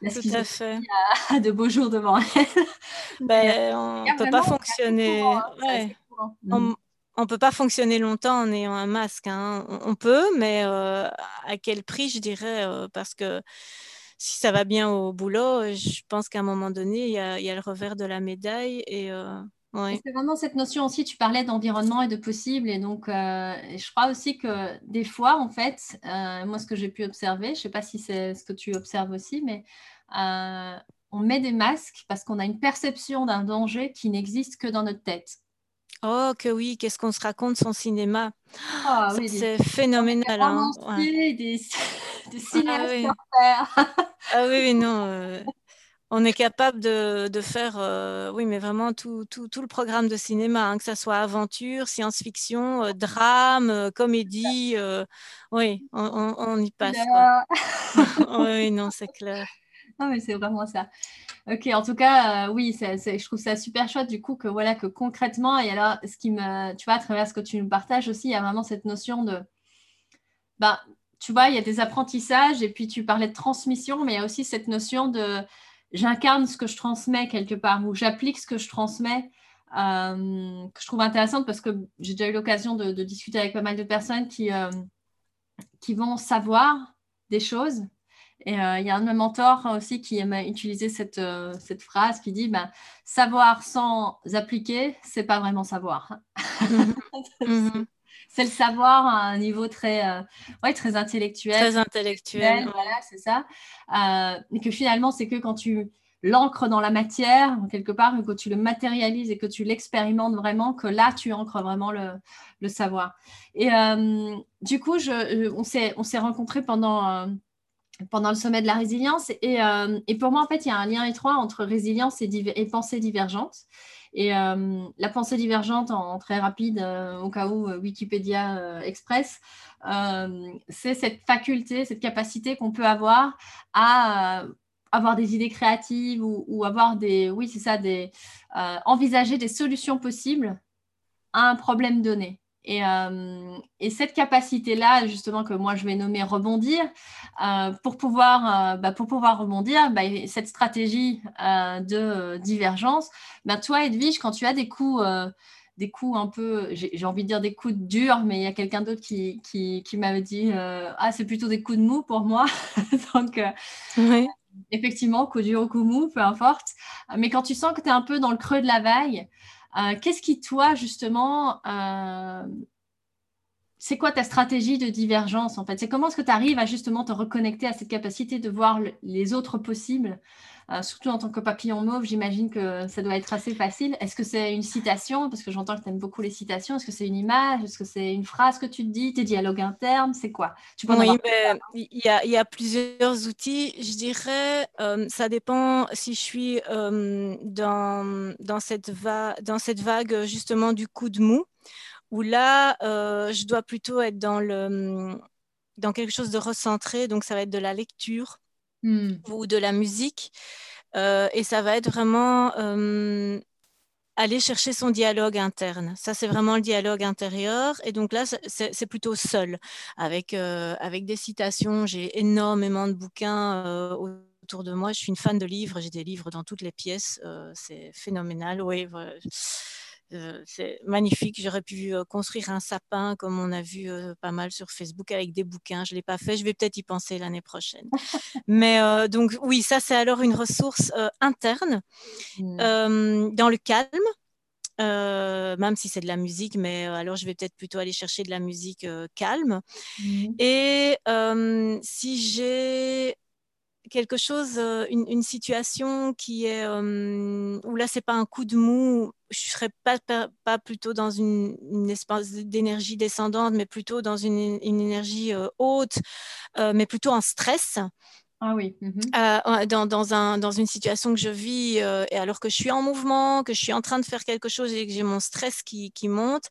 Euh, tout à fait. À, de beaux jours devant elle. Ben, on ne peut pas fonctionner. Hein, on peut pas fonctionner longtemps en ayant un masque. Hein. On, peut, mais euh, à quel prix, je dirais, euh, parce que si ça va bien au boulot, je pense qu'à un moment donné, il y, a, le revers de la médaille. Euh, C'est vraiment cette notion aussi, tu parlais d'environnement et de possible. Et donc, je crois aussi que des fois, en fait, moi, ce que j'ai pu observer, je ne sais pas si c'est ce que tu observes aussi, mais on met des masques parce qu'on a une perception d'un danger qui n'existe que dans notre tête. Oh, que oui, qu'est-ce qu'on se raconte son cinéma? Ah C'est phénoménal. Hein, des, des ah, oui. ah oui, non. Euh, on est capable de, de faire, euh, oui, mais vraiment tout, tout, tout, le programme de cinéma, hein, que ce soit aventure, science-fiction, euh, drame, comédie. oui, on, on, y passe. oui, non, c'est clair. Non, mais c'est vraiment ça. Ok, en tout cas, euh, oui, je trouve ça super chouette du coup que voilà que concrètement, et alors ce qui me, tu vois, à travers ce que tu nous partages aussi, il y a vraiment cette notion de, ben, tu vois, il y a des apprentissages et puis tu parlais de transmission, mais il y a aussi cette notion de j'incarne ce que je transmets quelque part ou j'applique ce que je transmets. Euh, que je trouve intéressante parce que j'ai déjà eu l'occasion de, discuter avec pas mal de personnes qui, euh, qui vont savoir des choses, et euh, il y a un de mes mentors aussi qui utilisé cette, euh, cette phrase qui dit bah, savoir sans appliquer, c'est pas vraiment savoir. Mhm. Mhm. c'est le savoir à un niveau très, euh, ouais, très intellectuel. Très intellectuel. Voilà, c'est ça. et que finalement, c'est que quand tu l'ancres dans la matière, quelque part, que tu le matérialises et que tu l'expérimentes vraiment, que là, tu ancres vraiment le, le savoir. Et du coup, je, on s'est rencontrés pendant pendant le sommet de la résilience. Euh, et, pour moi, en fait, il y a un lien étroit entre résilience et, pensée divergente. Et euh, la pensée divergente, en, très rapide, euh, au cas où Wikipédia Express, c'est cette faculté, cette capacité qu'on peut avoir à avoir des idées créatives ou, avoir des, oui, c'est ça, envisager des solutions possibles à un problème donné. Euh, et, cette capacité-là, justement, que moi je vais nommer rebondir, euh, pour, pouvoir, euh, bah, pour pouvoir rebondir, bah, cette stratégie de divergence, bah, toi, Edwige, quand tu as des coups, des coups un peu, j'ai envie de dire des coups durs, mais il y a quelqu'un d'autre qui, qui, qui m'avait dit Ah, c'est plutôt des coups de mou pour moi. Donc, effectivement, coup dur ou coup mou, peu importe. Mais quand tu sens que tu es un peu dans le creux de la vague, qu'est-ce qui, toi, justement, euh, c'est quoi ta stratégie de divergence en fait? C'est comment est-ce que tu arrives à justement te reconnecter à cette capacité de voir les autres possibles? Euh, Surtout en tant que papillon mauve, j'imagine que ça doit être assez facile. Est-ce que c'est une citation? Parce que j'entends que tu aimes beaucoup les citations. Est-ce que c'est une image? Est-ce que c'est une phrase que tu te dis? Tes dialogues internes? C'est quoi? Tu Oui, il y, a plusieurs outils. Je dirais, euh, ça dépend si je suis euh, dans, dans, cette dans cette vague justement du coup de mou où là, euh, je dois plutôt être dans, le, dans quelque chose de recentré, donc ça va être de la lecture hmm. ou de la musique, euh, et ça va être vraiment euh, aller chercher son dialogue interne. Ça, c'est vraiment le dialogue intérieur, et donc là, c'est plutôt seul, avec, avec des citations. J'ai énormément de bouquins autour de moi. Je suis une fan de livres, j'ai des livres dans toutes les pièces, c'est phénoménal. Oui, c'est magnifique. J'aurais pu construire un sapin comme on a vu pas mal sur Facebook avec des bouquins. Je ne l'ai pas fait. Je vais peut-être y penser l'année prochaine. Mais donc oui, ça c'est alors une ressource interne mmh. dans le calme. même si c'est de la musique, mais alors je vais peut-être plutôt aller chercher de la musique calme. Mmh. Et si j'ai quelque chose, euh, une, situation qui est euh, où là c'est pas un coup de mou, je serais pas, pas, plutôt dans une, une espace d'énergie descendante, mais plutôt dans une, énergie euh, haute, mais plutôt en stress. Ah oui. Mmh dans, dans, un, dans, une situation que je vis et alors que je suis en mouvement, que je suis en train de faire quelque chose et que j'ai mon stress qui, qui monte,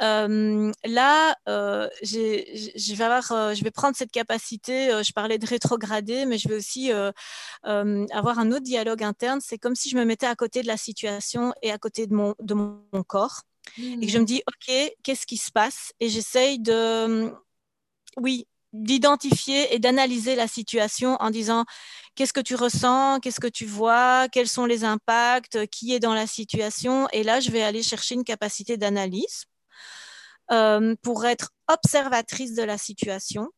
là, je, vais avoir, je vais prendre cette capacité, je parlais de rétrograder, mais je vais aussi avoir un autre dialogue interne. C'est comme si je me mettais à côté de la situation et à côté de mon, de mon corps. Et que je me mmh. dis, OK, qu'est-ce qui se passe? Et j'essaye de, oui, d'identifier et d'analyser la situation en disant qu'est-ce que tu ressens, qu'est-ce que tu vois, quels sont les impacts, qui est dans la situation. Et là, je vais aller chercher une capacité d'analyse euh, pour être observatrice de la situation.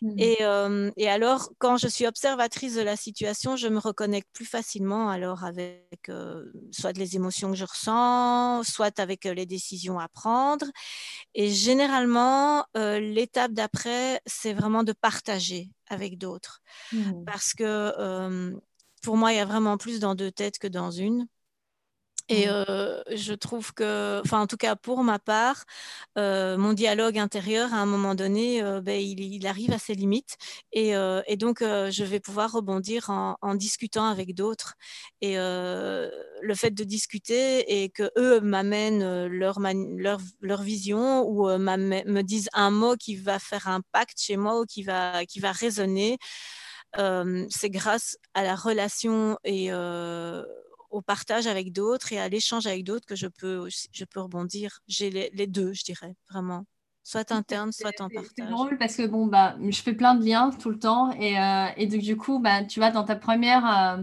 Hmm. Euh, et, alors, quand je suis observatrice de la situation, je me reconnecte plus facilement alors avec euh, soit les émotions que je ressens, soit avec les décisions à prendre. Et généralement, l'étape d'après, c'est vraiment de partager avec d'autres. Hmm. Parce que pour moi, il y a vraiment plus dans deux têtes que dans une. Et mmh. je trouve que, enfin en tout cas pour ma part, mon dialogue intérieur à un moment donné, ben, il, arrive à ses limites et, donc je vais pouvoir rebondir en, discutant avec d'autres. Et le fait de discuter et que eux m'amènent leur, leur, leur, vision ou me disent un mot qui va faire impact chez moi ou qui va, qui va résonner, c'est grâce à la relation et au partage avec d'autres et à l'échange avec d'autres que je peux, je peux rebondir. J'ai les, deux, je dirais, vraiment. Soit interne, soit en partage. C'est drôle parce que bon, bah, je fais plein de liens tout le temps et, euh, et du coup, bah, tu vois, dans ta première, euh,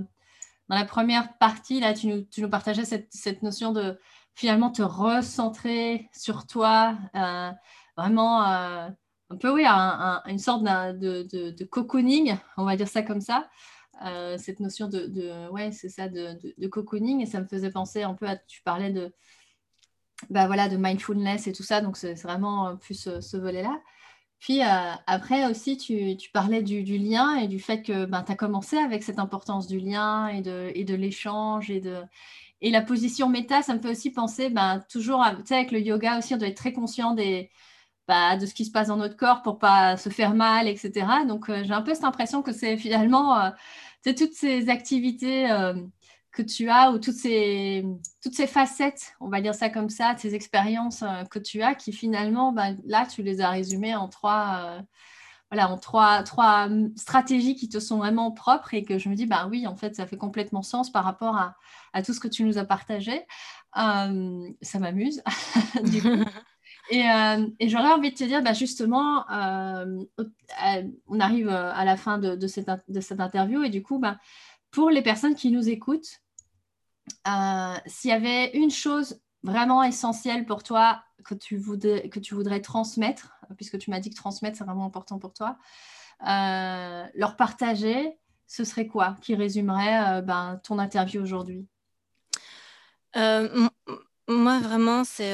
dans la première partie, là, tu nous, tu nous partageais cette, cette, notion de finalement te recentrer sur toi, euh, vraiment un peu, oui, une sorte de, de, de, cocooning, on va dire ça comme ça. Euh, cette notion de, ouais, c'est ça, de, cocooning. Et ça me faisait penser un peu à, tu parlais de, bah voilà, de mindfulness et tout ça. Donc, c'est vraiment plus ce, volet-là. Puis euh, après aussi, tu, tu parlais du, lien et du fait que ben, tu as commencé avec cette importance du lien et de, et de l'échange et de... Et la position méta, ça me fait aussi penser, ben, toujours, sais, avec le yoga aussi, on doit être très conscient des, bah, de ce qui se passe dans notre corps pour pas se faire mal, etc. Donc, euh, j'ai un peu cette impression que c'est finalement c'est toutes ces activités euh, que tu as ou toutes ces, toutes ces facettes, on va dire ça comme ça, ces expériences euh, que tu as qui finalement, ben, là, tu les as résumées en trois, euh, voilà, en trois, trois stratégies qui te sont vraiment propres et que je me dis, bah oui, en fait, ça fait complètement sens par rapport à, à tout ce que tu nous as partagé. ça m'amuse, du coup. Et, et j'aurais envie de te dire, bah justement, on arrive à la fin de, cette, interview. Et du coup, bah, pour les personnes qui nous écoutent, s'il y avait une chose vraiment essentielle pour toi que tu voudrais, que tu voudrais transmettre, puisque tu m'as dit que transmettre, c'est vraiment important pour toi, leur partager, ce serait quoi qui résumerait ben, ton interview aujourd'hui? Moi, vraiment, c'est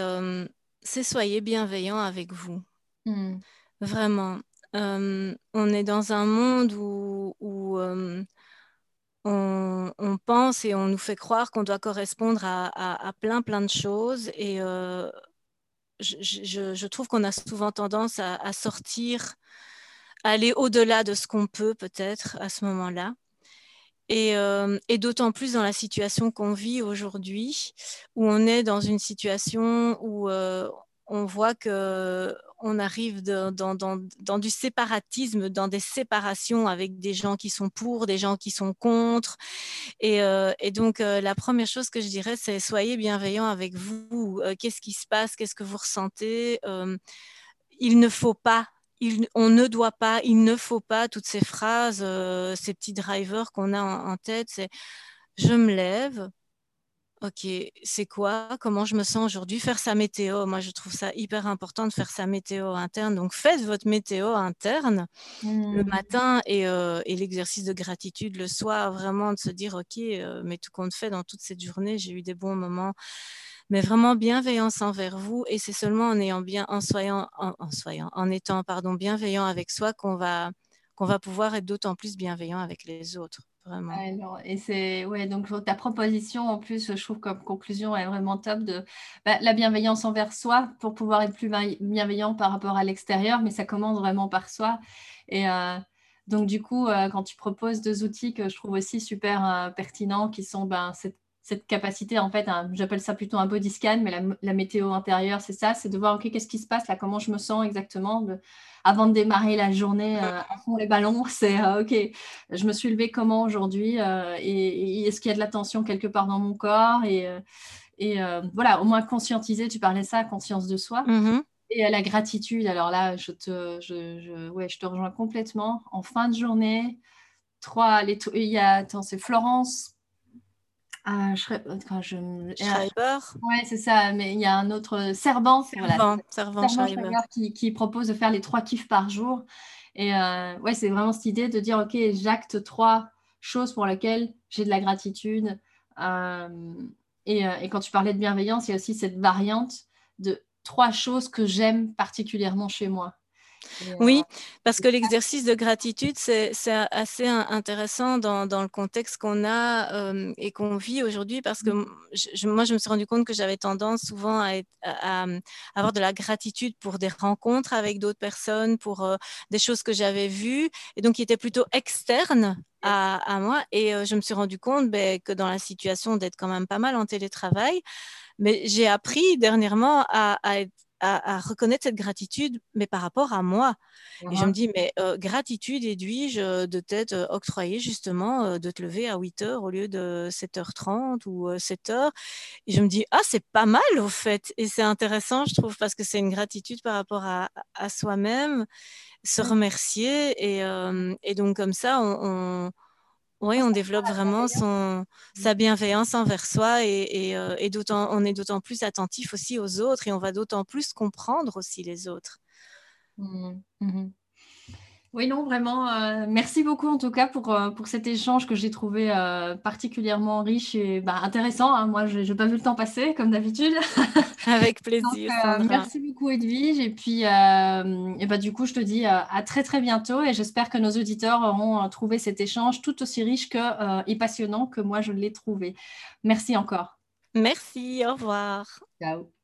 c'est soyez bienveillant avec vous. Hmm. Vraiment. Euh, on est dans un monde où, euh, on, pense et on nous fait croire qu'on doit correspondre à, plein, plein de choses. Et euh, je, trouve qu'on a souvent tendance à, à sortir, à aller au-delà de ce qu'on peut peut-être à ce moment-là. Euh, et, d'autant plus dans la situation qu'on vit aujourd'hui, où on est dans une situation où euh, on voit que on arrive dans, du séparatisme, dans des séparations avec des gens qui sont pour, des gens qui sont contre. Et, euh, et donc, la première chose que je dirais, c'est soyez bienveillants avec vous. Qu'est-ce qui se passe? Qu'est-ce que vous ressentez? Il ne faut pas on ne doit pas, il ne faut pas toutes ces phrases, euh, ces petits drivers qu'on a en, tête, c'est je me lève, ok, c'est quoi? Comment je me sens aujourd'hui? Faire sa météo. Moi, je trouve ça hyper important de faire sa météo interne. Donc, faites votre météo interne le mmh. matin euh, et, l'exercice de gratitude le soir. Vraiment de se dire, ok, euh, mais tout compte fait dans toute cette journée, j'ai eu des bons moments. Mais vraiment bienveillance envers vous. Et c'est seulement en ayant bien, en soyant, en, étant, pardon, bienveillant avec soi qu'on va, qu'on va pouvoir être d'autant plus bienveillant avec les autres. Vraiment. et c'est ouais, donc ta proposition en plus, je trouve comme conclusion est vraiment top de bah, la bienveillance envers soi pour pouvoir être plus bienveillant par rapport à l'extérieur, mais ça commence vraiment par soi. Et euh, donc du coup, euh, quand tu proposes deux outils que je trouve aussi super euh, pertinents, qui sont ben, cette, cette, capacité en fait, j'appelle ça plutôt un body scan, mais la, la météo intérieure, c'est ça, c'est de voir ok qu'est-ce qui se passe là, comment je me sens exactement. De, avant de démarrer la journée euh, à fond les ballons, c'est euh, OK, je me suis levée comment aujourd'hui euh, et, est-ce qu'il y a de la tension quelque part dans mon corps et, et voilà, au moins conscientiser, tu parlais ça, conscience de soi. Mm-hmm. Et la gratitude, alors là, je te, je, ouais, je te rejoins complètement. En fin de journée, trois, les, il y a, attends, c'est Florence ah, je, je... Schreiber. Ouais, c'est ça. Mais il y a un autre Servant, voilà. Servant, qui, qui, propose de faire les trois kiffs par jour. Et euh, ouais, c'est vraiment cette idée de dire ok, j'acte trois choses pour lesquelles j'ai de la gratitude. Euh, et, euh, et, quand tu parlais de bienveillance, il y a aussi cette variante de trois choses que j'aime particulièrement chez moi. Oui, parce que l'exercice de gratitude, c'est assez intéressant dans, le contexte qu'on a euh, et qu'on vit aujourd'hui, parce que mmh. moi, je me suis rendu compte que j'avais tendance souvent à, avoir de la gratitude pour des rencontres avec d'autres personnes, pour euh, des choses que j'avais vues, et donc qui étaient plutôt externes à, moi. Et euh, je me suis rendu compte ben, que dans la situation d'être quand même pas mal en télétravail, mais j'ai appris dernièrement à, à être à, reconnaître cette gratitude, mais par rapport à moi. Et je me dis, mais euh, gratitude, Edwige, euh, de t'être euh, octroyé justement de te lever à 8 heures au lieu de 7h30 ou 7 heures. Et je me dis, ah, c'est pas mal au fait. Et c'est intéressant, je trouve, parce que c'est une gratitude par rapport à, soi-même, se remercier. Et, et, donc, comme ça, on oui, on développe vraiment son, sa bienveillance envers soi et, euh, on est d'autant plus attentif aussi aux autres et on va d'autant plus comprendre aussi les autres. Mmh, mmh. Oui, non, vraiment. Euh, merci beaucoup en tout cas pour, euh, pour cet échange que j'ai trouvé euh, particulièrement riche et bah, intéressant. Hein. Moi, je n'ai pas vu le temps passer comme d'habitude. Avec plaisir. merci beaucoup Edwige. Et puis, et bah, du coup, je te dis à très très bientôt et j'espère que nos auditeurs auront trouvé cet échange tout aussi riche que, et passionnant que moi je l'ai trouvé. Merci encore. Merci, au revoir. Ciao.